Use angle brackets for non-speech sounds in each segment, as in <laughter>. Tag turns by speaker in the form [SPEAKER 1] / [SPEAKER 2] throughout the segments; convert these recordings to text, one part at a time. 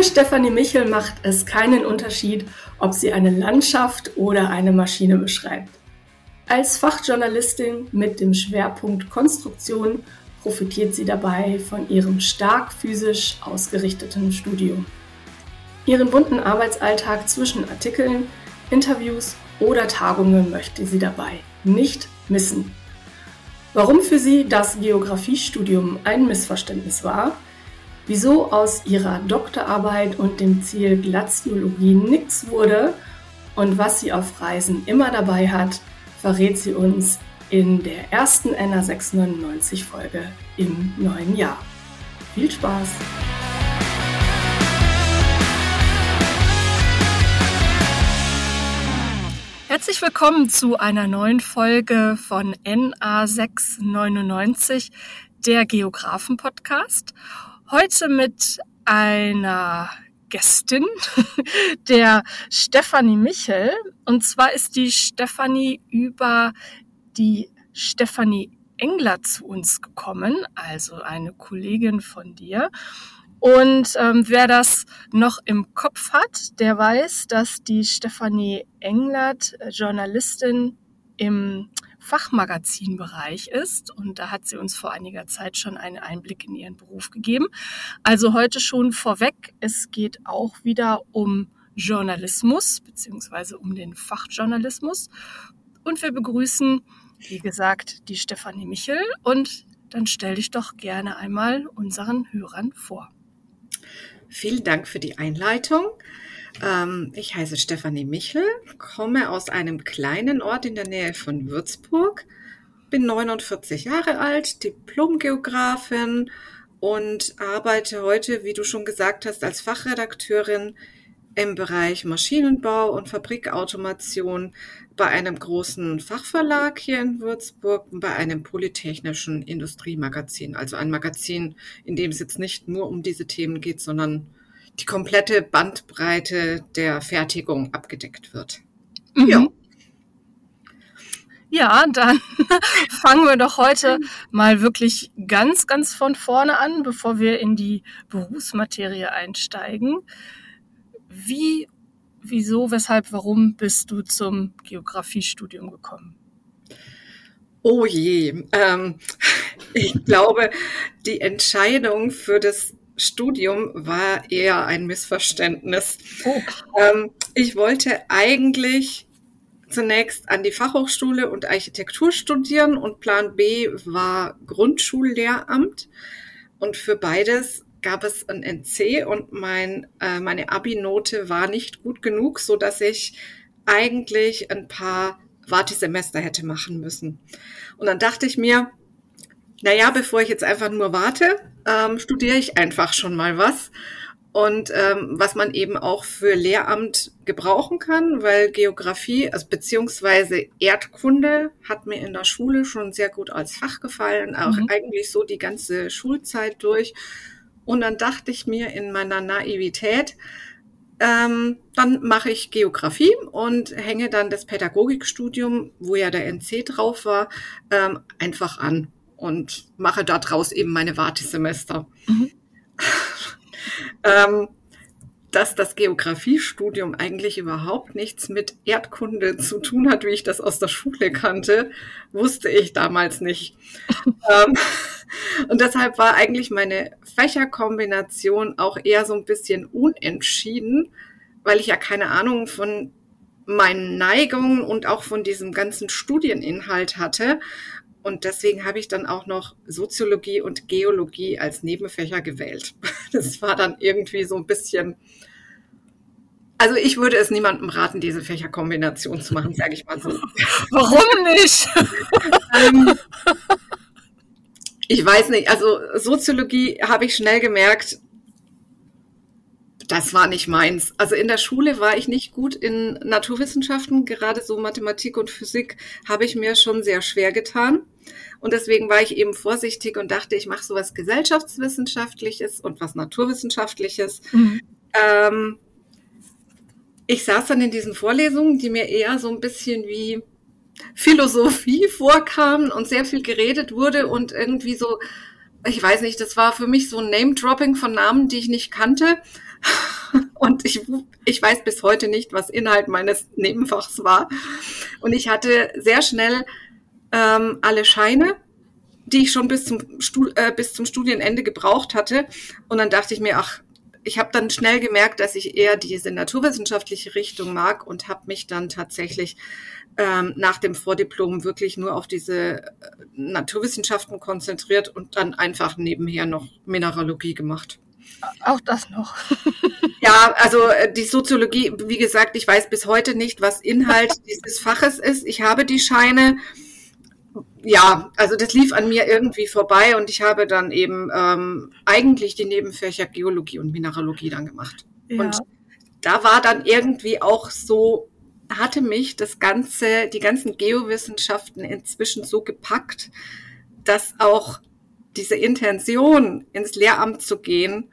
[SPEAKER 1] Für Stefanie Michel macht es keinen Unterschied, ob sie eine Landschaft oder eine Maschine beschreibt. Als Fachjournalistin mit dem Schwerpunkt Konstruktion profitiert sie dabei von ihrem stark physisch ausgerichteten Studium. Ihren bunten Arbeitsalltag zwischen Artikeln, Interviews oder Tagungen möchte sie dabei nicht missen. Warum für sie das Geografiestudium ein Missverständnis war, wieso aus ihrer Doktorarbeit und dem Ziel Glaziologie nichts wurde und was sie auf Reisen immer dabei hat, verrät sie uns in der ersten NA 699 Folge im neuen Jahr. Viel Spaß! Herzlich willkommen zu einer neuen Folge von NA 699, der Geographen-Podcast. Heute mit einer Gästin, <laughs> der Stefanie Michel. Und zwar ist die Stefanie über die Stefanie Engler zu uns gekommen, also eine Kollegin von dir. Und ähm, wer das noch im Kopf hat, der weiß, dass die Stefanie Englert äh, Journalistin im Fachmagazinbereich ist. Und da hat sie uns vor einiger Zeit schon einen Einblick in ihren Beruf gegeben. Also heute schon vorweg, es geht auch wieder um Journalismus beziehungsweise um den Fachjournalismus. Und wir begrüßen, wie gesagt, die Stefanie Michel. Und dann stell dich doch gerne einmal unseren Hörern vor.
[SPEAKER 2] Vielen Dank für die Einleitung. Ähm, ich heiße Stefanie Michel, komme aus einem kleinen Ort in der Nähe von Würzburg, bin 49 Jahre alt, Diplomgeografin und arbeite heute, wie du schon gesagt hast, als Fachredakteurin im Bereich Maschinenbau und Fabrikautomation bei einem großen Fachverlag hier in Würzburg, bei einem polytechnischen Industriemagazin, also ein Magazin, in dem es jetzt nicht nur um diese Themen geht, sondern die komplette Bandbreite der Fertigung abgedeckt wird.
[SPEAKER 1] Mhm. Ja. Ja, dann <laughs> fangen wir doch heute mal wirklich ganz, ganz von vorne an, bevor wir in die Berufsmaterie einsteigen. Wie, wieso, weshalb, warum bist du zum Geografiestudium gekommen?
[SPEAKER 2] Oh je, ähm, <laughs> ich glaube, die Entscheidung für das Studium war eher ein Missverständnis. Oh. Ähm, ich wollte eigentlich zunächst an die Fachhochschule und Architektur studieren und Plan B war Grundschullehramt. Und für beides gab es ein NC und mein, äh, meine Abi-Note war nicht gut genug, so dass ich eigentlich ein paar Wartesemester hätte machen müssen. Und dann dachte ich mir, naja, bevor ich jetzt einfach nur warte, ähm, studiere ich einfach schon mal was. Und ähm, was man eben auch für Lehramt gebrauchen kann, weil Geografie, also beziehungsweise Erdkunde hat mir in der Schule schon sehr gut als Fach gefallen, auch mhm. eigentlich so die ganze Schulzeit durch. Und dann dachte ich mir in meiner Naivität, ähm, dann mache ich Geografie und hänge dann das Pädagogikstudium, wo ja der NC drauf war, ähm, einfach an und mache daraus eben meine Wartesemester. Mhm. <laughs> ähm, dass das Geografiestudium eigentlich überhaupt nichts mit Erdkunde zu tun hat, wie ich das aus der Schule kannte, wusste ich damals nicht. <laughs> ähm, und deshalb war eigentlich meine Fächerkombination auch eher so ein bisschen unentschieden, weil ich ja keine Ahnung von meinen Neigungen und auch von diesem ganzen Studieninhalt hatte und deswegen habe ich dann auch noch Soziologie und Geologie als Nebenfächer gewählt. <laughs> Das war dann irgendwie so ein bisschen. Also ich würde es niemandem raten, diese Fächerkombination zu machen, sage ich mal so. <laughs>
[SPEAKER 1] Warum nicht? ähm,
[SPEAKER 2] ich weiß nicht. Also Soziologie habe ich schnell gemerkt, das war nicht meins. Also in der Schule war ich nicht gut in Naturwissenschaften, gerade so Mathematik und Physik habe ich mir schon sehr schwer getan. Und deswegen war ich eben vorsichtig und dachte, ich mache so was Gesellschaftswissenschaftliches und was Naturwissenschaftliches. Mhm. Ähm, ich saß dann in diesen Vorlesungen, die mir eher so ein bisschen wie Philosophie <laughs> vorkamen und sehr viel geredet wurde und irgendwie so, ich weiß nicht, das war für mich so ein Name-Dropping von Namen, die ich nicht kannte. <laughs> und ich, ich weiß bis heute nicht, was Inhalt meines Nebenfachs war. Und ich hatte sehr schnell ähm, alle Scheine, die ich schon bis zum, Stu äh, bis zum Studienende gebraucht hatte. Und dann dachte ich mir, ach, ich habe dann schnell gemerkt, dass ich eher diese naturwissenschaftliche Richtung mag und habe mich dann tatsächlich ähm, nach dem Vordiplom wirklich nur auf diese äh, Naturwissenschaften konzentriert und dann einfach nebenher noch Mineralogie gemacht.
[SPEAKER 1] Auch das noch. <laughs>
[SPEAKER 2] ja, also äh, die Soziologie, wie gesagt, ich weiß bis heute nicht, was Inhalt <laughs> dieses Faches ist. Ich habe die Scheine. Ja, also das lief an mir irgendwie vorbei und ich habe dann eben ähm, eigentlich die Nebenfächer Geologie und Mineralogie dann gemacht. Ja. Und da war dann irgendwie auch so hatte mich das ganze, die ganzen Geowissenschaften inzwischen so gepackt, dass auch diese Intention, ins Lehramt zu gehen,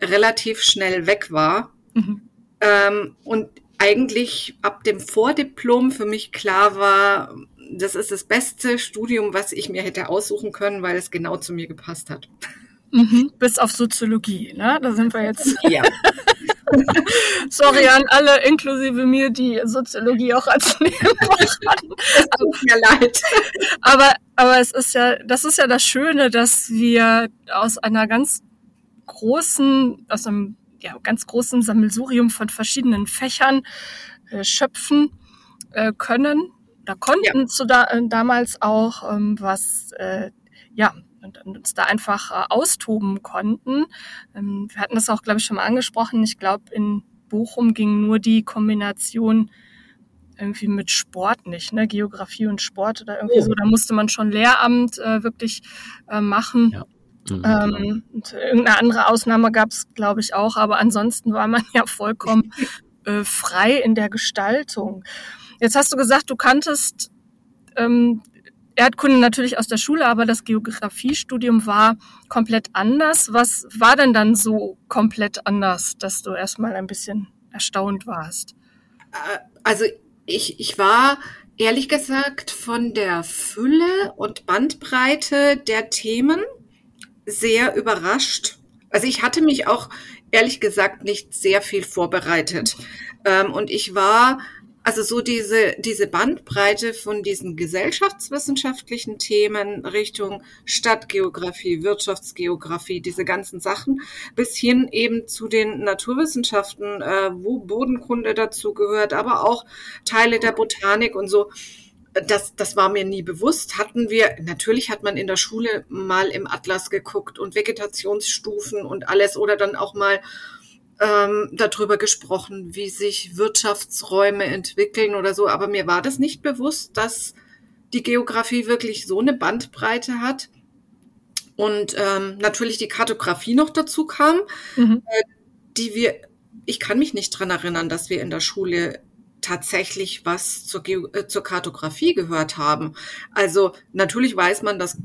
[SPEAKER 2] relativ schnell weg war. Mhm. Ähm, und eigentlich ab dem Vordiplom für mich klar war, das ist das beste Studium, was ich mir hätte aussuchen können, weil es genau zu mir gepasst hat.
[SPEAKER 1] Mhm. Bis auf Soziologie, ne? Da sind wir jetzt. <laughs> Ja. <laughs> Sorry an alle, inklusive mir, die Soziologie auch als <laughs> Nebenfach hatten. Tut mir leid. Aber, aber es ist ja, das ist ja das Schöne, dass wir aus einer ganz großen, aus einem ja, ganz großen Sammelsurium von verschiedenen Fächern äh, schöpfen äh, können. Da konnten ja. zu da, äh, damals auch, ähm, was äh, ja, und, und uns da einfach äh, austoben konnten. Ähm, wir hatten das auch, glaube ich, schon mal angesprochen. Ich glaube, in Bochum ging nur die Kombination irgendwie mit Sport nicht, ne? Geografie und Sport oder irgendwie oh. so. Da musste man schon Lehramt äh, wirklich äh, machen. Ja. Mhm. Ähm, und irgendeine andere Ausnahme gab es, glaube ich, auch, aber ansonsten war man <laughs> ja vollkommen äh, frei in der Gestaltung. Jetzt hast du gesagt, du kanntest ähm, Erdkunde natürlich aus der Schule, aber das Geografiestudium war komplett anders. Was war denn dann so komplett anders, dass du erstmal ein bisschen erstaunt warst?
[SPEAKER 2] Äh, also ich, ich war ehrlich gesagt von der Fülle und Bandbreite der Themen sehr überrascht. Also ich hatte mich auch ehrlich gesagt nicht sehr viel vorbereitet. Ähm, und ich war also so diese, diese Bandbreite von diesen gesellschaftswissenschaftlichen Themen Richtung Stadtgeografie, Wirtschaftsgeografie, diese ganzen Sachen, bis hin eben zu den Naturwissenschaften, äh, wo Bodenkunde dazu gehört, aber auch Teile der Botanik und so. Das, das war mir nie bewusst. Hatten wir, natürlich hat man in der Schule mal im Atlas geguckt und Vegetationsstufen und alles oder dann auch mal ähm, darüber gesprochen, wie sich Wirtschaftsräume entwickeln oder so. Aber mir war das nicht bewusst, dass die Geografie wirklich so eine Bandbreite hat. Und ähm, natürlich die Kartografie noch dazu kam, mhm. äh, die wir, ich kann mich nicht dran erinnern, dass wir in der Schule tatsächlich was zur, Ge äh, zur Kartografie gehört haben. Also natürlich weiß man, dass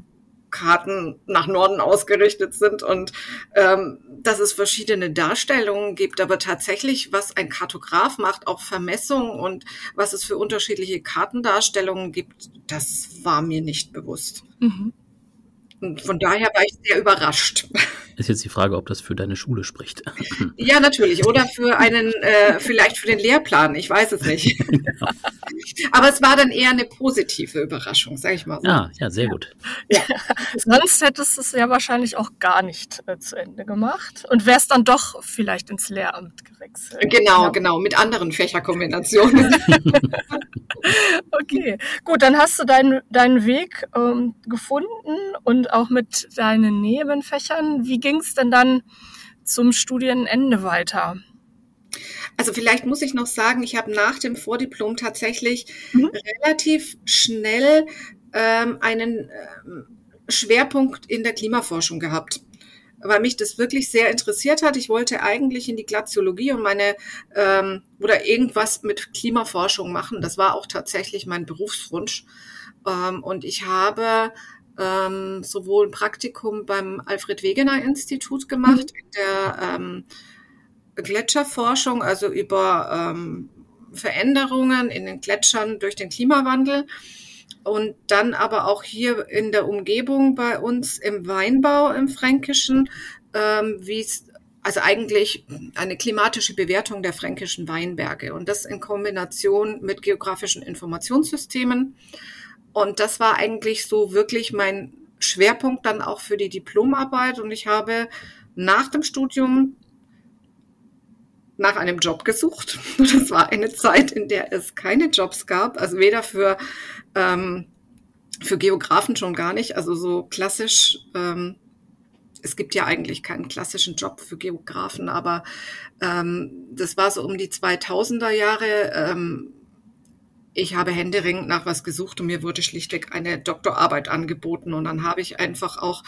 [SPEAKER 2] Karten nach Norden ausgerichtet sind und ähm, dass es verschiedene Darstellungen gibt, aber tatsächlich, was ein Kartograf macht, auch Vermessungen und was es für unterschiedliche Kartendarstellungen gibt, das war mir nicht bewusst. Mhm. Und von daher war ich sehr überrascht. <laughs>
[SPEAKER 3] Ist jetzt die Frage, ob das für deine Schule spricht. <laughs>
[SPEAKER 2] Ja, natürlich. Oder für einen, äh, vielleicht für den Lehrplan. Ich weiß es nicht. <laughs> Genau. Aber es war dann eher eine positive Überraschung, sage ich mal so.
[SPEAKER 3] Ah, ja, sehr gut.
[SPEAKER 1] Ja. Sonst hättest du es ja wahrscheinlich auch gar nicht äh, zu Ende gemacht und wärst dann doch vielleicht ins Lehramt gewechselt.
[SPEAKER 2] Genau, ja. genau, mit anderen Fächerkombinationen. <laughs>
[SPEAKER 1] okay, gut, dann hast du deinen, deinen Weg ähm, gefunden und auch mit deinen Nebenfächern. Wie ging es denn dann zum Studienende weiter?
[SPEAKER 2] Also vielleicht muss ich noch sagen, ich habe nach dem Vordiplom tatsächlich mhm. relativ schnell ähm, einen ähm, Schwerpunkt in der Klimaforschung gehabt weil mich das wirklich sehr interessiert hat. Ich wollte eigentlich in die Glaziologie und meine ähm, oder irgendwas mit Klimaforschung machen. Das war auch tatsächlich mein Berufswunsch. Ähm, und ich habe ähm, sowohl ein Praktikum beim Alfred Wegener Institut gemacht, mhm. in der ähm, Gletscherforschung, also über ähm, Veränderungen in den Gletschern durch den Klimawandel. Und dann aber auch hier in der Umgebung bei uns im Weinbau im Fränkischen, ähm, wie es also eigentlich eine klimatische Bewertung der fränkischen Weinberge und das in Kombination mit geografischen Informationssystemen. Und das war eigentlich so wirklich mein Schwerpunkt dann auch für die Diplomarbeit. Und ich habe nach dem Studium nach einem Job gesucht. <laughs> Das war eine Zeit, in der es keine Jobs gab, also weder für, ähm, für Geografen schon gar nicht, also so klassisch ähm, es gibt ja eigentlich keinen klassischen Job für Geografen, aber ähm, das war so um die 2000er Jahre. Ähm, ich habe händeringend nach was gesucht und mir wurde schlichtweg eine Doktorarbeit angeboten. Und dann habe ich einfach auch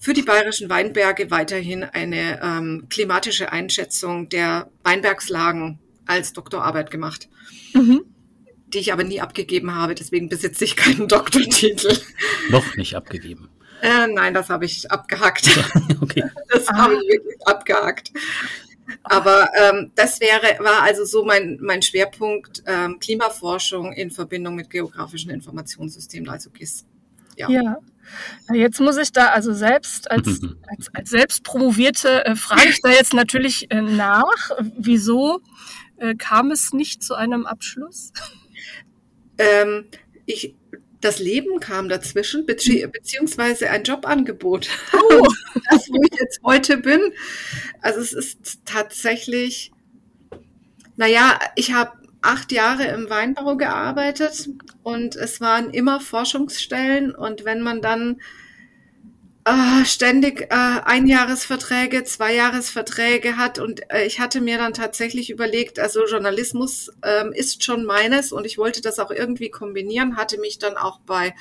[SPEAKER 2] für die bayerischen Weinberge weiterhin eine ähm, klimatische Einschätzung der Weinbergslagen als Doktorarbeit gemacht. Mhm. Die ich aber nie abgegeben habe, deswegen besitze ich keinen <laughs> Doktortitel.
[SPEAKER 3] Noch nicht abgegeben.
[SPEAKER 2] Äh, nein, das habe ich abgehakt. <laughs> okay. Das habe ich wirklich abgehakt. Aber ähm, das wäre, war also so mein, mein Schwerpunkt ähm, Klimaforschung in Verbindung mit geografischen Informationssystemen, also GIS.
[SPEAKER 1] Ja. ja. Jetzt muss ich da also selbst als, <laughs> als, als selbst promovierte äh, frage ich da jetzt natürlich äh, nach, wieso äh, kam es nicht zu einem Abschluss?
[SPEAKER 2] Ähm, ich, das Leben kam dazwischen, bezieh beziehungsweise ein Jobangebot. Oh. <laughs> das, wo ich jetzt heute bin. Also es ist tatsächlich, naja, ich habe acht Jahre im Weinbau gearbeitet und es waren immer Forschungsstellen und wenn man dann äh, ständig äh, Einjahresverträge, Zweijahresverträge hat und äh, ich hatte mir dann tatsächlich überlegt, also Journalismus ähm, ist schon meines und ich wollte das auch irgendwie kombinieren, hatte mich dann auch bei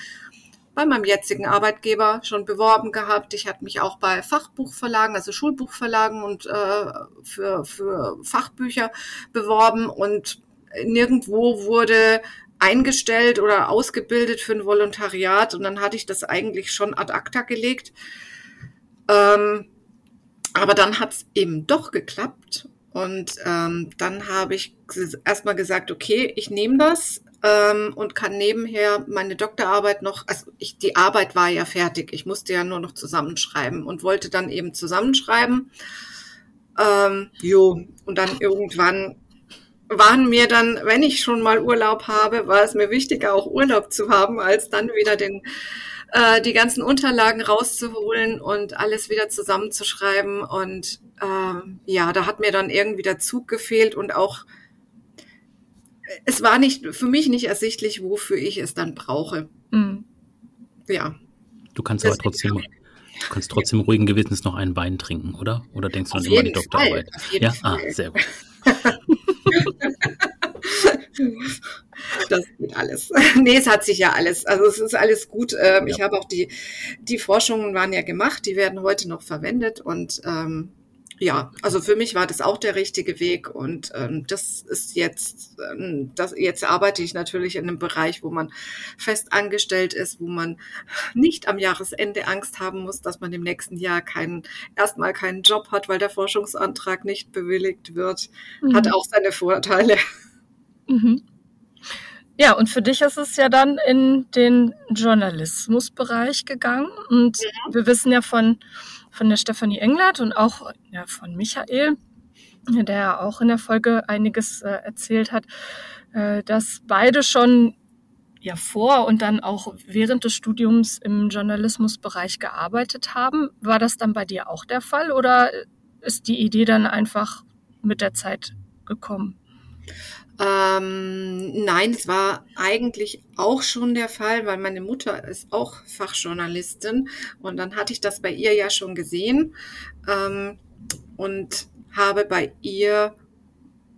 [SPEAKER 2] bei meinem jetzigen Arbeitgeber schon beworben gehabt. Ich hatte mich auch bei Fachbuchverlagen, also Schulbuchverlagen und äh, für, für Fachbücher beworben und nirgendwo wurde eingestellt oder ausgebildet für ein Volontariat und dann hatte ich das eigentlich schon ad acta gelegt. Ähm, aber dann hat es eben doch geklappt und ähm, dann habe ich erstmal gesagt, okay, ich nehme das ähm, und kann nebenher meine Doktorarbeit noch, also ich, die Arbeit war ja fertig, ich musste ja nur noch zusammenschreiben und wollte dann eben zusammenschreiben. Ähm, jo, und dann irgendwann waren mir dann, wenn ich schon mal Urlaub habe, war es mir wichtiger, auch Urlaub zu haben, als dann wieder den, äh, die ganzen Unterlagen rauszuholen und alles wieder zusammenzuschreiben. Und äh, ja, da hat mir dann irgendwie der Zug gefehlt und auch es war nicht für mich nicht ersichtlich, wofür ich es dann brauche. Mhm.
[SPEAKER 3] Ja. Du kannst aber trotzdem, du kannst trotzdem ruhigen Gewissens noch einen Wein trinken, oder? Oder denkst du dann immer an die Doktorarbeit? ja, Fall. ah, sehr gut. <laughs> <laughs>
[SPEAKER 2] das geht alles. <laughs> nee, es hat sich ja alles. Also es ist alles gut. Ähm, ja. Ich habe auch die, die Forschungen waren ja gemacht, die werden heute noch verwendet und ähm, ja, also für mich war das auch der richtige Weg und ähm, das ist jetzt, ähm, das, jetzt arbeite ich natürlich in einem Bereich, wo man fest angestellt ist, wo man nicht am Jahresende Angst haben muss, dass man im nächsten Jahr keinen, erstmal keinen Job hat, weil der Forschungsantrag nicht bewilligt wird. Mhm. Hat auch seine Vorteile.
[SPEAKER 1] Mhm. Ja, und für dich ist es ja dann in den Journalismusbereich gegangen und ja. wir wissen ja von von der Stefanie Englert und auch ja, von Michael, der ja auch in der Folge einiges äh, erzählt hat, äh, dass beide schon ja vor und dann auch während des Studiums im Journalismusbereich gearbeitet haben. War das dann bei dir auch der Fall oder ist die Idee dann einfach mit der Zeit gekommen?
[SPEAKER 2] Ähm, nein, es war eigentlich auch schon der Fall, weil meine Mutter ist auch Fachjournalistin und dann hatte ich das bei ihr ja schon gesehen ähm, und habe bei ihr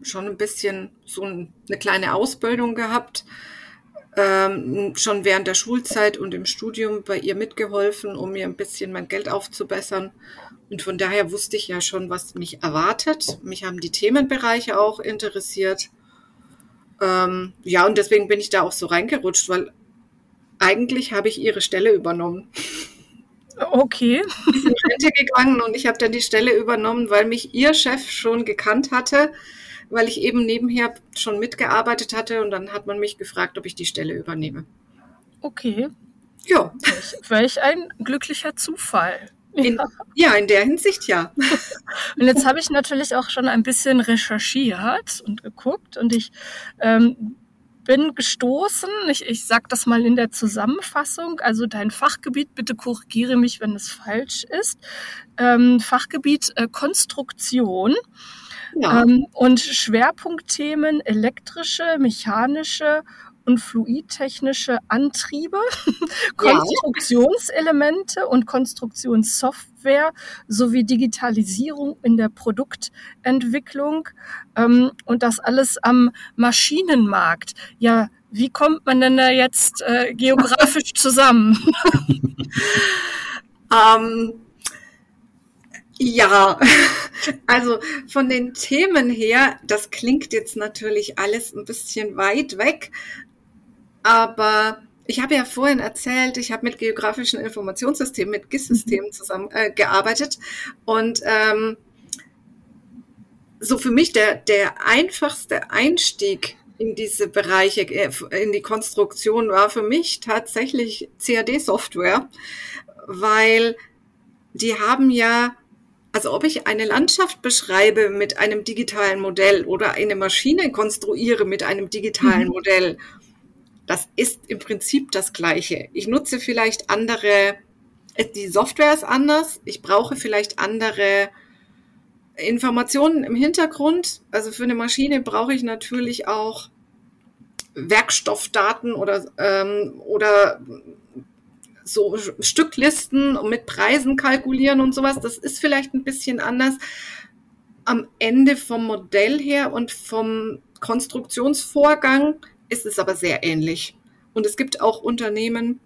[SPEAKER 2] schon ein bisschen so eine kleine Ausbildung gehabt, ähm, schon während der Schulzeit und im Studium bei ihr mitgeholfen, um mir ein bisschen mein Geld aufzubessern. Und von daher wusste ich ja schon, was mich erwartet. Mich haben die Themenbereiche auch interessiert. Ähm, ja, und deswegen bin ich da auch so reingerutscht, weil eigentlich habe ich ihre Stelle übernommen.
[SPEAKER 1] Okay. <laughs>
[SPEAKER 2] Sie in Rente gegangen und ich habe dann die Stelle übernommen, weil mich ihr Chef schon gekannt hatte, weil ich eben nebenher schon mitgearbeitet hatte und dann hat man mich gefragt, ob ich die Stelle übernehme.
[SPEAKER 1] Okay. Ja. Welch ein glücklicher Zufall.
[SPEAKER 2] In, ja. in der Hinsicht ja. <laughs>
[SPEAKER 1] Und jetzt habe ich natürlich auch schon ein bisschen recherchiert und geguckt und ich ähm, bin gestoßen, ich, ich sage das mal in der Zusammenfassung, also dein Fachgebiet, bitte korrigiere mich, wenn es falsch ist, ähm, Fachgebiet äh, Konstruktion. Ja. Ähm, und Schwerpunktthemen elektrische, mechanische und fluidtechnische Antriebe, <laughs> Konstruktionselemente und Konstruktionssoftware sowie Digitalisierung in der Produktentwicklung ähm, und das alles am Maschinenmarkt. Ja, wie kommt man denn da jetzt äh, geografisch <laughs> zusammen?
[SPEAKER 2] ähm, ja, <laughs> also von den Themen her, das klingt jetzt natürlich alles ein bisschen weit weg, aber ich habe ja vorhin erzählt, ich habe mit geografischen Informationssystemen, mit GIS-Systemen zusammengearbeitet äh, und ähm, so für mich der, der einfachste Einstieg in diese Bereiche, äh, in die Konstruktion war für mich tatsächlich CAD-Software, weil die haben ja, also ob ich eine Landschaft beschreibe mit einem digitalen Modell oder eine Maschine konstruiere mit einem digitalen mhm. Modell das ist im Prinzip das Gleiche. Ich nutze vielleicht andere, die Software ist anders, ich brauche vielleicht andere Informationen im Hintergrund. Also für eine Maschine brauche ich natürlich auch Werkstoffdaten oder, ähm, oder so Stücklisten und mit Preisen kalkulieren und sowas. Das ist vielleicht ein bisschen anders. Am Ende vom Modell her und vom Konstruktionsvorgang ist es aber sehr ähnlich. Und es gibt auch Unternehmen,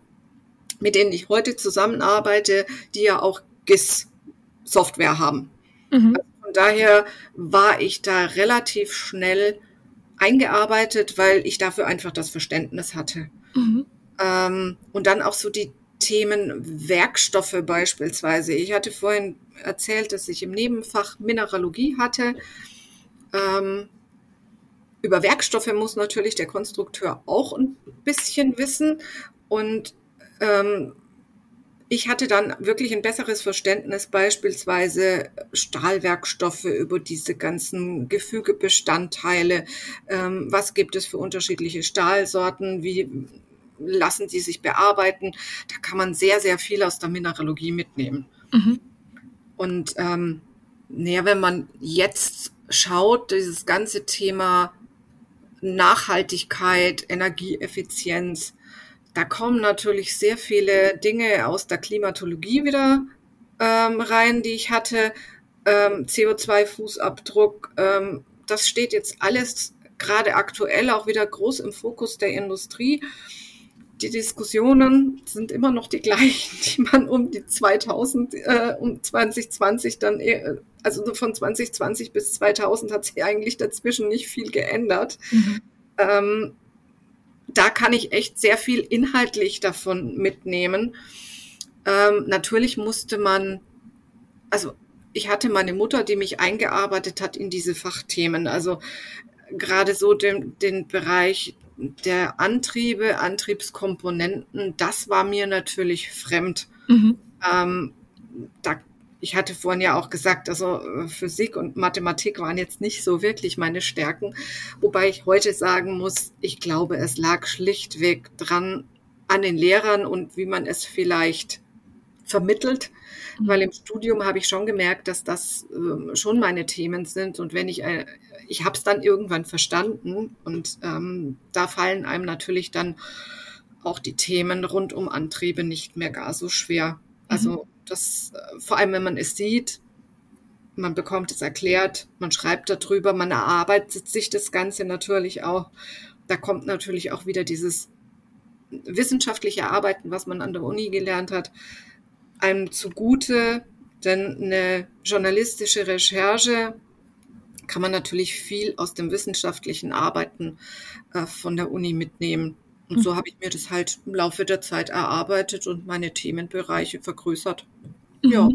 [SPEAKER 2] mit denen ich heute zusammenarbeite, die ja auch GIS-Software haben. Mhm. Also von daher war ich da relativ schnell eingearbeitet, weil ich dafür einfach das Verständnis hatte. Mhm. Ähm, und dann auch so die Themen Werkstoffe beispielsweise. Ich hatte vorhin erzählt, dass ich im Nebenfach Mineralogie hatte. Ähm, über Werkstoffe muss natürlich der Konstrukteur auch ein bisschen wissen. Und ähm, ich hatte dann wirklich ein besseres Verständnis, beispielsweise Stahlwerkstoffe über diese ganzen Gefügebestandteile. Ähm, was gibt es für unterschiedliche Stahlsorten? Wie lassen die sich bearbeiten? Da kann man sehr, sehr viel aus der Mineralogie mitnehmen. Mhm. Und ähm, naja, wenn man jetzt schaut, dieses ganze Thema Nachhaltigkeit, Energieeffizienz. Da kommen natürlich sehr viele Dinge aus der Klimatologie wieder ähm, rein, die ich hatte. Ähm, CO2-Fußabdruck, ähm, das steht jetzt alles gerade aktuell auch wieder groß im Fokus der Industrie. Die Diskussionen sind immer noch die gleichen, <laughs> die man um die 2000, äh, um 2020 dann äh, also von 2020 bis 2000 hat sich eigentlich dazwischen nicht viel geändert. Mhm. Ähm, da kann ich echt sehr viel inhaltlich davon mitnehmen. Ähm, natürlich musste man, also ich hatte meine Mutter, die mich eingearbeitet hat in diese Fachthemen. Also gerade so den, den Bereich der Antriebe, Antriebskomponenten, das war mir natürlich fremd. Mhm. Ähm, da ich hatte vorhin ja auch gesagt, also äh, Physik und Mathematik waren jetzt nicht so wirklich meine Stärken, wobei ich heute sagen muss, ich glaube, es lag schlichtweg dran an den Lehrern und wie man es vielleicht vermittelt, mhm. weil im Studium habe ich schon gemerkt, dass das äh, schon meine Themen sind. Und wenn ich äh, ich habe es dann irgendwann verstanden. Und ähm, da fallen einem natürlich dann auch die Themen rund um Antriebe nicht mehr gar so schwer. Also mhm das, äh, vor allem wenn man es sieht, man bekommt es erklärt, man schreibt darüber, man erarbeitet sich das Ganze natürlich auch. Da kommt natürlich auch wieder dieses wissenschaftliche Arbeiten, was man an der Uni gelernt hat, einem zugute, denn eine journalistische Recherche kann man natürlich viel aus dem wissenschaftlichen Arbeiten äh, von der Uni mitnehmen. Und so habe ich mir das halt im Laufe der Zeit erarbeitet und meine Themenbereiche vergrößert. Mhm. Ja.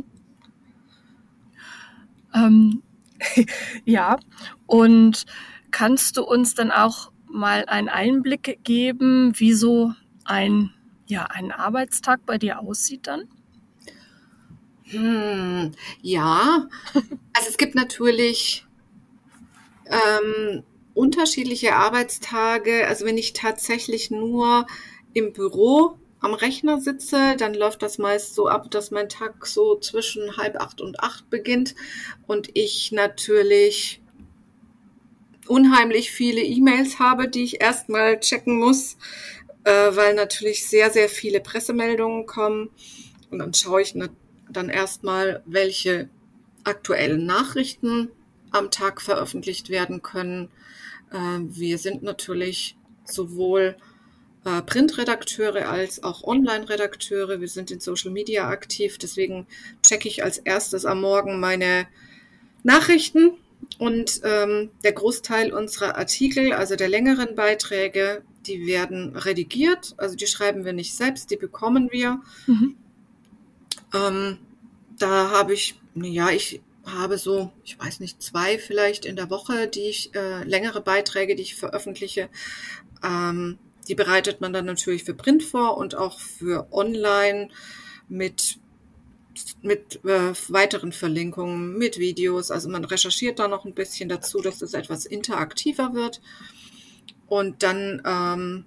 [SPEAKER 1] Ähm, <laughs> ja, und kannst du uns dann auch mal einen Einblick geben, wie so ein, ja, ein Arbeitstag bei dir aussieht dann?
[SPEAKER 2] Hm, ja, <laughs> also es gibt natürlich ähm, unterschiedliche Arbeitstage. Also wenn ich tatsächlich nur im Büro am Rechner sitze, dann läuft das meist so ab, dass mein Tag so zwischen halb acht und acht beginnt und ich natürlich unheimlich viele E-Mails habe, die ich erstmal checken muss, äh, weil natürlich sehr, sehr viele Pressemeldungen kommen. Und dann schaue ich dann erstmal, welche aktuellen Nachrichten am Tag veröffentlicht werden können. Äh, wir sind natürlich sowohl äh, Printredakteure als auch Online-Redakteure. Wir sind in Social Media aktiv. Deswegen checke ich als erstes am Morgen meine Nachrichten und ähm, der Großteil unserer Artikel, also der längeren Beiträge, die werden redigiert. Also die schreiben wir nicht selbst, die bekommen wir. Mhm. Ähm, da habe ich, ja, ich habe so, ich weiß nicht, zwei vielleicht in der Woche, die ich, äh, längere Beiträge, die ich veröffentliche. Ähm, die bereitet man dann natürlich für Print vor und auch für Online mit mit äh, weiteren Verlinkungen, mit Videos. Also man recherchiert da noch ein bisschen dazu, dass es etwas interaktiver wird. Und dann ähm,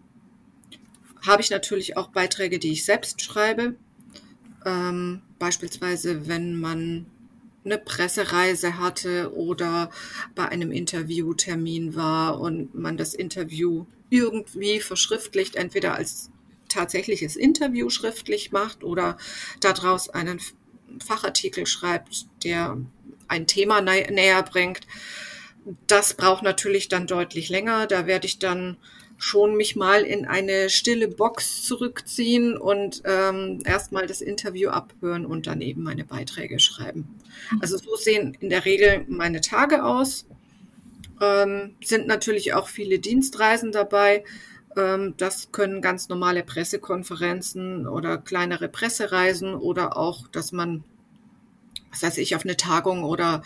[SPEAKER 2] habe ich natürlich auch Beiträge, die ich selbst schreibe. Ähm, beispielsweise, wenn man eine Pressereise hatte oder bei einem Interviewtermin war und man das Interview irgendwie verschriftlicht, entweder als tatsächliches Interview schriftlich macht oder daraus einen Fachartikel schreibt, der ein Thema nä näher bringt. Das braucht natürlich dann deutlich länger. Da werde ich dann schon mich mal in eine stille Box zurückziehen und ähm, erstmal das Interview abhören und dann eben meine Beiträge schreiben. Also so sehen in der Regel meine Tage aus. Ähm, sind natürlich auch viele Dienstreisen dabei. Ähm, das können ganz normale Pressekonferenzen oder kleinere Pressereisen oder auch, dass man, was weiß ich, auf eine Tagung oder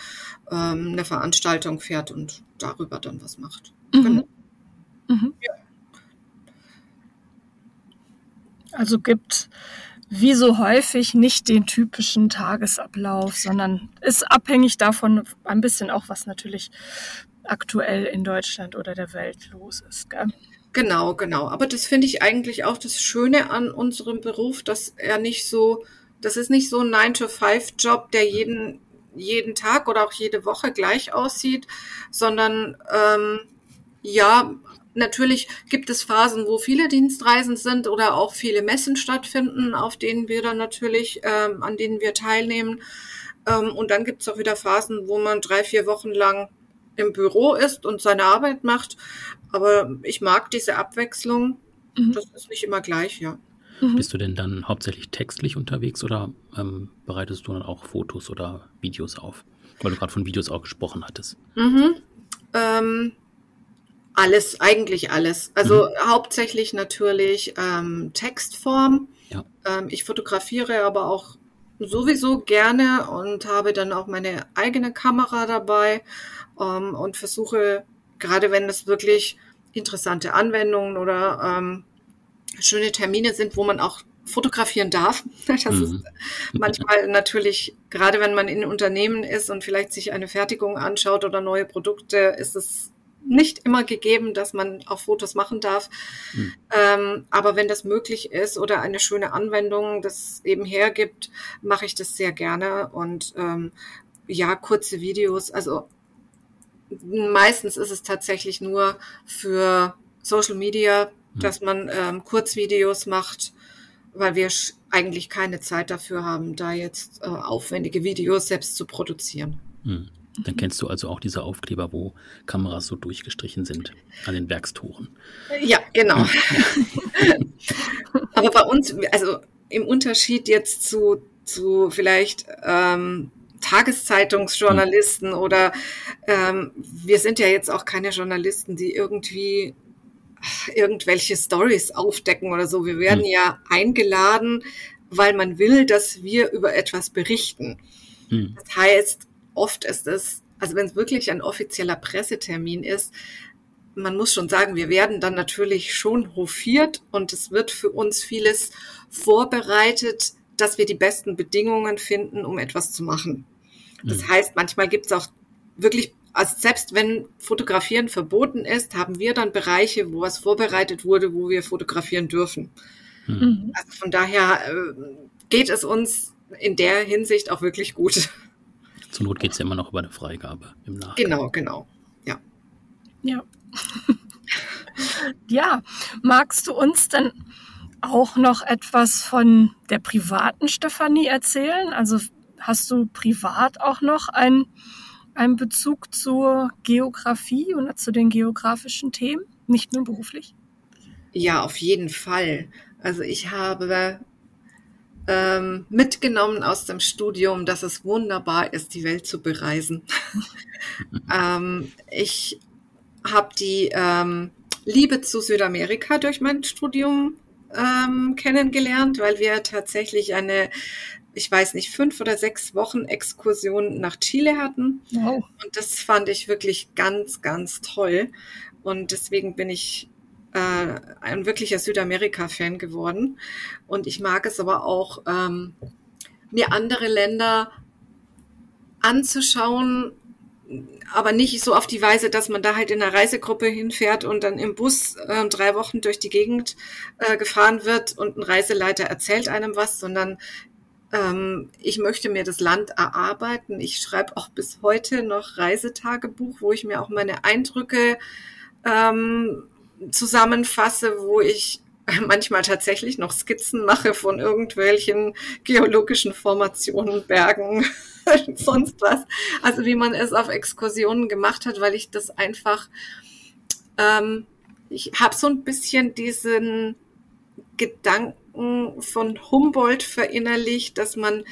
[SPEAKER 2] ähm, eine Veranstaltung fährt und darüber dann was macht. Mhm. Genau.
[SPEAKER 1] Mhm. Ja. Also gibt wie so häufig nicht den typischen Tagesablauf, sondern ist abhängig davon ein bisschen auch, was natürlich aktuell in Deutschland oder der Welt los ist. Gell?
[SPEAKER 2] Genau, genau. Aber das finde ich eigentlich auch das Schöne an unserem Beruf, dass er nicht so, das ist nicht so ein 9-to-5-Job, der jeden, jeden Tag oder auch jede Woche gleich aussieht, sondern ähm, ja, Natürlich gibt es Phasen, wo viele Dienstreisen sind oder auch viele Messen stattfinden, auf denen wir dann natürlich, ähm, an denen wir teilnehmen. Ähm, und dann gibt es auch wieder Phasen, wo man drei, vier Wochen lang im Büro ist und seine Arbeit macht. Aber ich mag diese Abwechslung. Mhm. Das ist nicht immer gleich, ja.
[SPEAKER 3] Mhm. Bist du denn dann hauptsächlich textlich unterwegs oder ähm, bereitest du dann auch Fotos oder Videos auf? Weil du gerade von Videos auch gesprochen hattest.
[SPEAKER 2] Mhm. Ähm, alles, eigentlich alles. Also mhm. hauptsächlich natürlich ähm, Textform. Ja. Ähm, ich fotografiere aber auch sowieso gerne und habe dann auch meine eigene Kamera dabei ähm, und versuche, gerade wenn es wirklich interessante Anwendungen oder ähm, schöne Termine sind, wo man auch fotografieren darf. <laughs> Das mhm. ist <laughs> manchmal natürlich, gerade wenn man in Unternehmen ist und vielleicht sich eine Fertigung anschaut oder neue Produkte, ist es nicht immer gegeben, dass man auch Fotos machen darf. Mhm. Ähm, aber wenn das möglich ist oder eine schöne Anwendung das eben hergibt, mache ich das sehr gerne. Und ähm, ja, kurze Videos. Also meistens ist es tatsächlich nur für Social Media, mhm. dass man ähm, Kurzvideos macht, weil wir eigentlich keine Zeit dafür haben, da jetzt äh, aufwendige Videos selbst zu produzieren.
[SPEAKER 3] Mhm. Dann kennst du also auch diese Aufkleber, wo Kameras so durchgestrichen sind an den Werkstoren.
[SPEAKER 2] Ja, genau. <laughs> Aber bei uns, also im Unterschied jetzt zu, zu vielleicht ähm, Tageszeitungsjournalisten mhm. oder ähm, wir sind ja jetzt auch keine Journalisten, die irgendwie irgendwelche Stories aufdecken oder so. Wir werden mhm. ja eingeladen, weil man will, dass wir über etwas berichten. Mhm. Das heißt, oft ist es, also wenn es wirklich ein offizieller Pressetermin ist, man muss schon sagen, wir werden dann natürlich schon hofiert und es wird für uns vieles vorbereitet, dass wir die besten Bedingungen finden, um etwas zu machen. Das mhm. heißt, manchmal gibt es auch wirklich, also selbst wenn Fotografieren verboten ist, haben wir dann Bereiche, wo was vorbereitet wurde, wo wir fotografieren dürfen. Mhm. Also von daher äh, geht es uns in der Hinsicht auch wirklich gut.
[SPEAKER 3] Zur Not geht es ja immer noch über eine Freigabe im Nachhinein.
[SPEAKER 2] Genau, genau. Ja.
[SPEAKER 1] Ja. <laughs> ja, magst du uns denn auch noch etwas von der privaten Stefanie erzählen? Also hast du privat auch noch einen, einen Bezug zur Geografie oder zu den geografischen Themen, nicht nur beruflich?
[SPEAKER 2] Ja, auf jeden Fall. Also ich habe ähm, mitgenommen aus dem Studium, dass es wunderbar ist, die Welt zu bereisen. <laughs> ähm, ich habe die ähm, Liebe zu Südamerika durch mein Studium ähm, kennengelernt, weil wir tatsächlich eine, ich weiß nicht, fünf oder sechs Wochen Exkursion nach Chile hatten. Wow. Und das fand ich wirklich ganz, ganz toll. Und deswegen bin ich äh, ein wirklicher Südamerika-Fan geworden. Und ich mag es aber auch, ähm, mir andere Länder anzuschauen, aber nicht so auf die Weise, dass man da halt in einer Reisegruppe hinfährt und dann im Bus äh, drei Wochen durch die Gegend äh, gefahren wird und ein Reiseleiter erzählt einem was, sondern ähm, ich möchte mir das Land erarbeiten. Ich schreibe auch bis heute noch Reisetagebuch, wo ich mir auch meine Eindrücke ähm, zusammenfasse, wo ich <laughs> manchmal tatsächlich noch Skizzen mache von irgendwelchen geologischen Formationen, Bergen, <laughs> sonst was. Also wie man es auf Exkursionen gemacht hat, weil ich das einfach, ähm, ich habe so ein bisschen diesen Gedanken von Humboldt verinnerlicht, dass man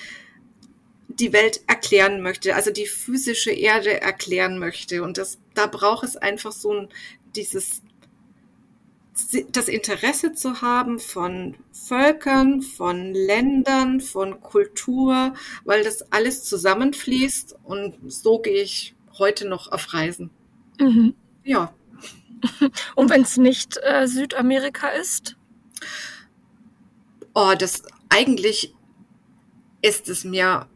[SPEAKER 2] die Welt erklären möchte, also die physische Erde erklären möchte. Und das, da braucht es einfach so ein, dieses das Interesse zu haben von Völkern, von Ländern, von Kultur, weil das alles zusammenfließt und so gehe ich heute noch auf Reisen. Mhm. Ja. <laughs>
[SPEAKER 1] Und wenn es nicht äh, Südamerika ist?
[SPEAKER 2] Oh, das eigentlich ist es mir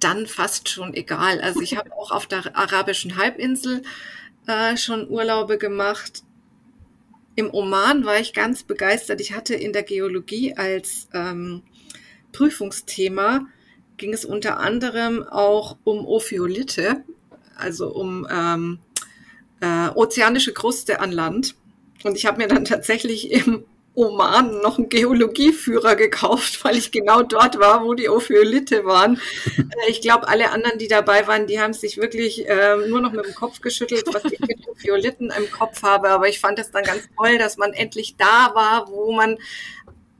[SPEAKER 2] dann fast schon egal. Also ich habe auch auf der arabischen Halbinsel äh, schon Urlaube gemacht im Oman war ich ganz begeistert. Ich hatte in der Geologie als ähm, Prüfungsthema ging es unter anderem auch um Ophiolithe, also um ähm, äh, ozeanische Kruste an Land. Und ich habe mir dann tatsächlich im Oman noch einen Geologieführer gekauft, weil ich genau dort war, wo die Ophiolithe waren. <laughs> Äh, ich glaube, alle anderen, die dabei waren, die haben sich wirklich äh, nur noch mit dem Kopf geschüttelt, was ich mit Ophiolithen im Kopf habe. Aber ich fand es dann ganz toll, dass man endlich da war, wo man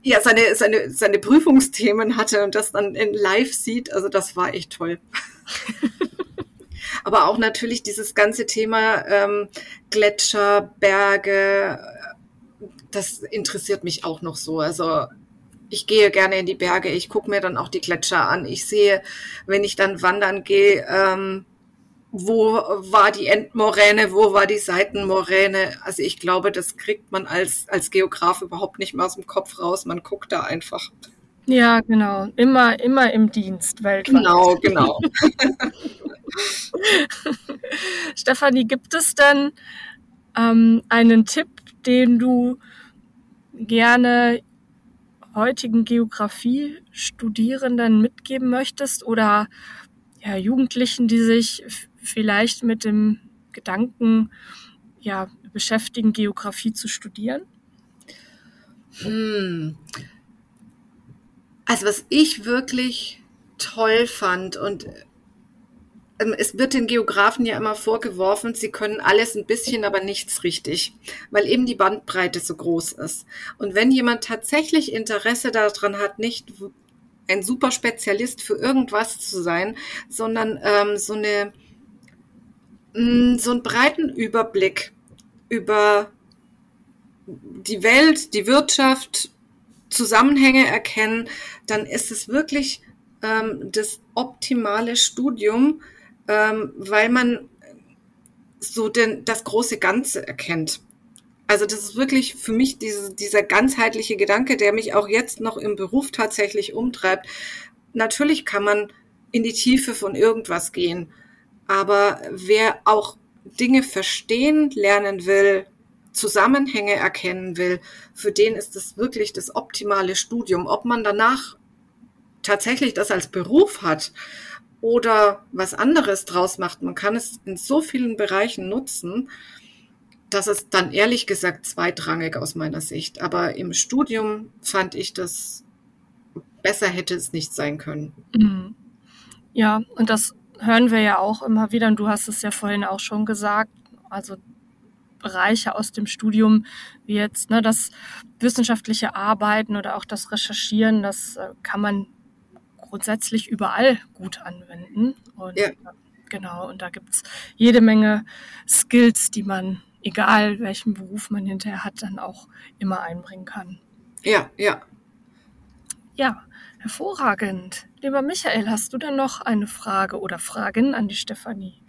[SPEAKER 2] ja seine, seine, seine Prüfungsthemen hatte und das dann in live sieht. Also das war echt toll. <laughs> Aber auch natürlich dieses ganze Thema ähm, Gletscher, Berge, das interessiert mich auch noch so. Also ich gehe gerne in die Berge, ich gucke mir dann auch die Gletscher an. Ich sehe, wenn ich dann wandern gehe, ähm, wo war die Endmoräne, wo war die Seitenmoräne. Also ich glaube, das kriegt man als, als Geograf überhaupt nicht mehr aus dem Kopf raus. Man guckt da einfach.
[SPEAKER 1] Ja, genau. Immer, immer im Dienst weltweit.
[SPEAKER 2] Genau, genau. <laughs> <laughs>
[SPEAKER 1] Stefanie, gibt es denn ähm, einen Tipp, den du gerne heutigen Geografiestudierenden mitgeben möchtest oder ja, Jugendlichen, die sich vielleicht mit dem Gedanken ja, beschäftigen, Geografie zu studieren?
[SPEAKER 2] Hm. Also was ich wirklich toll fand und es wird den Geografen ja immer vorgeworfen, sie können alles ein bisschen, aber nichts richtig, weil eben die Bandbreite so groß ist. Und wenn jemand tatsächlich Interesse daran hat, nicht ein super Spezialist für irgendwas zu sein, sondern ähm, so eine mh, mm, so einen breiten Überblick über die Welt, die Wirtschaft, Zusammenhänge erkennen, dann ist es wirklich ähm, das optimale Studium, ähm, weil man so den, das große Ganze erkennt. Also das ist wirklich für mich diese, dieser ganzheitliche Gedanke, der mich auch jetzt noch im Beruf tatsächlich umtreibt. Natürlich kann man in die Tiefe von irgendwas gehen, aber wer auch Dinge verstehen lernen will, Zusammenhänge erkennen will, für den ist es wirklich das optimale Studium. Ob man danach tatsächlich das als Beruf hat oder was anderes draus macht, man kann es in so vielen Bereichen nutzen, dass es dann ehrlich gesagt zweitrangig aus meiner Sicht. Aber im Studium fand ich das besser hätte es nicht sein können. Mhm.
[SPEAKER 1] Ja, und das hören wir ja auch immer wieder, und du hast es ja vorhin auch schon gesagt, also Bereiche aus dem Studium, wie jetzt ne, das wissenschaftliche Arbeiten oder auch das Recherchieren, das äh, kann man grundsätzlich überall gut anwenden. Und ja. genau, und da gibt es jede Menge Skills, die man, egal welchen Beruf man hinterher hat, dann auch immer einbringen kann.
[SPEAKER 2] Ja, ja.
[SPEAKER 1] Ja, hervorragend. Lieber Michael, hast du denn noch eine Frage oder Fragen an die Stefanie?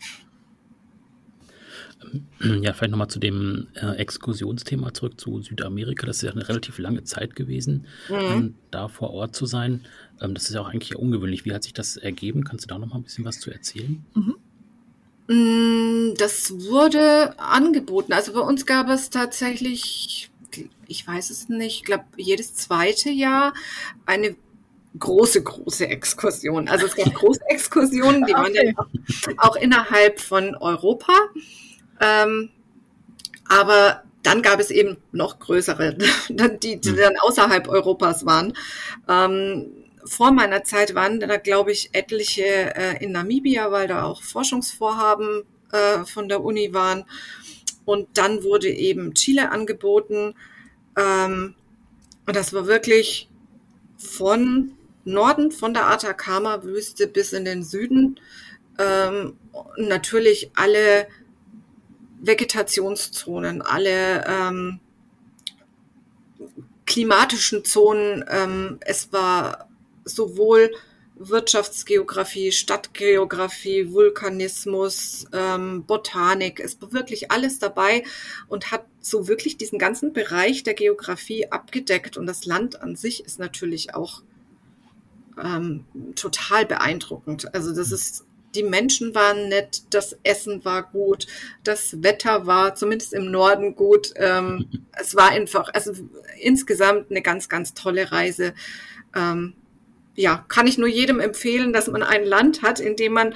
[SPEAKER 3] Ja, vielleicht nochmal zu dem äh, Exkursionsthema zurück zu Südamerika. Das ist ja eine relativ lange Zeit gewesen, mhm. ähm, da vor Ort zu sein. Ähm, das ist ja auch eigentlich ungewöhnlich. Wie hat sich das ergeben? Kannst du da nochmal ein bisschen was zu erzählen? Mhm.
[SPEAKER 2] Mm, das wurde angeboten. Also bei uns gab es tatsächlich, ich weiß es nicht, ich glaube jedes zweite Jahr eine große, große Exkursion. Also es gab <laughs> große Exkursionen, die waren okay. dann auch, auch innerhalb von Europa. Ähm, aber dann gab es eben noch größere, <laughs> die, die hm. dann außerhalb Europas waren. Ähm, vor meiner Zeit waren da, glaube ich, etliche äh, in Namibia, weil da auch Forschungsvorhaben äh, von der Uni waren. Und dann wurde eben Chile angeboten. Ähm, und das war wirklich von Norden, von der Atacama-Wüste bis in den Süden. Ähm, natürlich alle Vegetationszonen, alle ähm, klimatischen Zonen. Ähm, es war sowohl Wirtschaftsgeografie, Stadtgeografie, Vulkanismus, ähm, Botanik. Es war wirklich alles dabei und hat so wirklich diesen ganzen Bereich der Geografie abgedeckt. Und das Land an sich ist natürlich auch ähm, total beeindruckend. Also das ist die Menschen waren nett, das Essen war gut, das Wetter war zumindest im Norden gut. Ähm, <laughs> es war einfach, also insgesamt eine ganz, ganz tolle Reise. Ähm, ja, kann ich nur jedem empfehlen, dass man ein Land hat, in dem man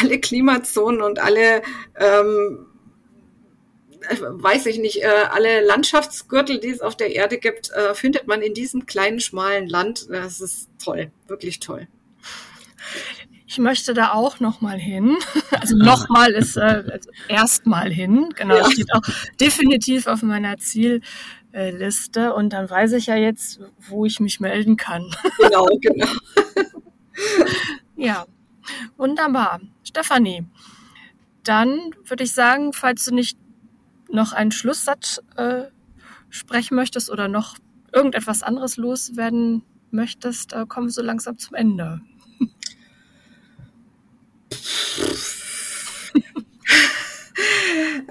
[SPEAKER 2] alle Klimazonen und alle ähm, weiß ich nicht, äh, alle Landschaftsgürtel, die es auf der Erde gibt, äh, findet man in diesem kleinen, schmalen Land. Das ist toll, wirklich toll. <laughs>
[SPEAKER 1] Ich möchte da auch nochmal hin. <laughs> Also nochmal ist äh, also erstmal hin. Genau, ja. steht auch definitiv auf meiner Zielliste. Und dann weiß ich ja jetzt, wo ich mich melden kann. <laughs> Genau, genau. ja, wunderbar. Stefanie, dann würde ich sagen, falls du nicht noch einen Schlusssatz äh, sprechen möchtest oder noch irgendetwas anderes loswerden möchtest, äh, kommen wir so langsam zum Ende.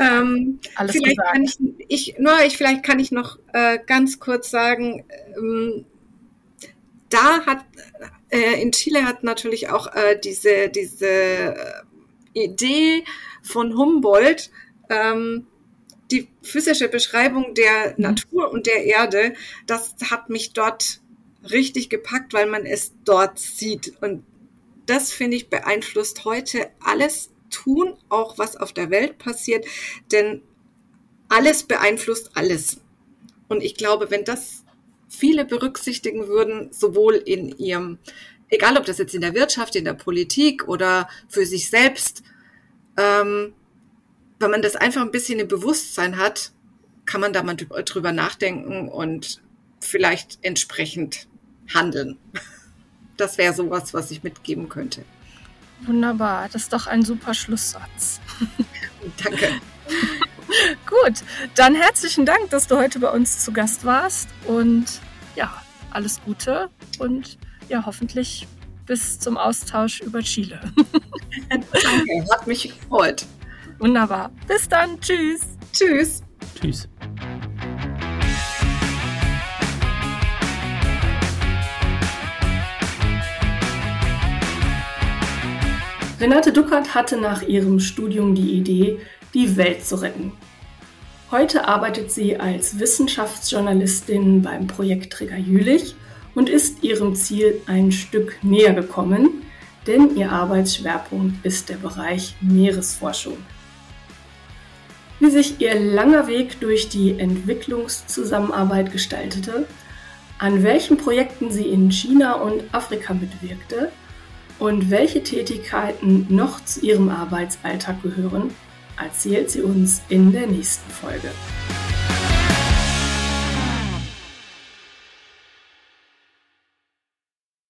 [SPEAKER 2] Ähm, Alles vielleicht gesagt. kann ich, ich, nur ich, vielleicht kann ich noch äh, ganz kurz sagen, ähm, da hat äh, in Chile hat natürlich auch äh, diese, diese äh, Idee von Humboldt, ähm, die physische Beschreibung der mhm. Natur und der Erde, das hat mich dort richtig gepackt, weil man es dort sieht. Und das finde ich beeinflusst heute alles tun, auch was auf der Welt passiert, denn alles beeinflusst alles. Und ich glaube, wenn das viele berücksichtigen würden, sowohl in ihrem, egal ob das jetzt in der Wirtschaft, in der Politik oder für sich selbst, ähm, wenn man das einfach ein bisschen im Bewusstsein hat, kann man da mal drüber nachdenken und vielleicht entsprechend handeln. Das wäre sowas, was ich mitgeben könnte.
[SPEAKER 1] Wunderbar, das ist doch ein super Schlusssatz. <laughs>
[SPEAKER 2] Danke. <laughs>
[SPEAKER 1] Gut, dann herzlichen Dank, dass du heute bei uns zu Gast warst und ja, alles Gute und ja, hoffentlich bis zum Austausch über Chile.
[SPEAKER 2] Danke, hat mich gefreut.
[SPEAKER 1] Wunderbar. Bis dann. Tschüss.
[SPEAKER 2] Tschüss.
[SPEAKER 3] Tschüss.
[SPEAKER 1] Renate Duckert hatte nach ihrem Studium die Idee, die Welt zu retten. Heute arbeitet sie als Wissenschaftsjournalistin beim Projektträger Jülich und ist ihrem Ziel ein Stück näher gekommen, denn ihr Arbeitsschwerpunkt ist der Bereich Meeresforschung. Wie sich ihr langer Weg durch die Entwicklungszusammenarbeit gestaltete, an welchen Projekten sie in China und Afrika mitwirkte und welche Tätigkeiten noch zu ihrem Arbeitsalltag gehören, erzählt sie uns in der nächsten Folge.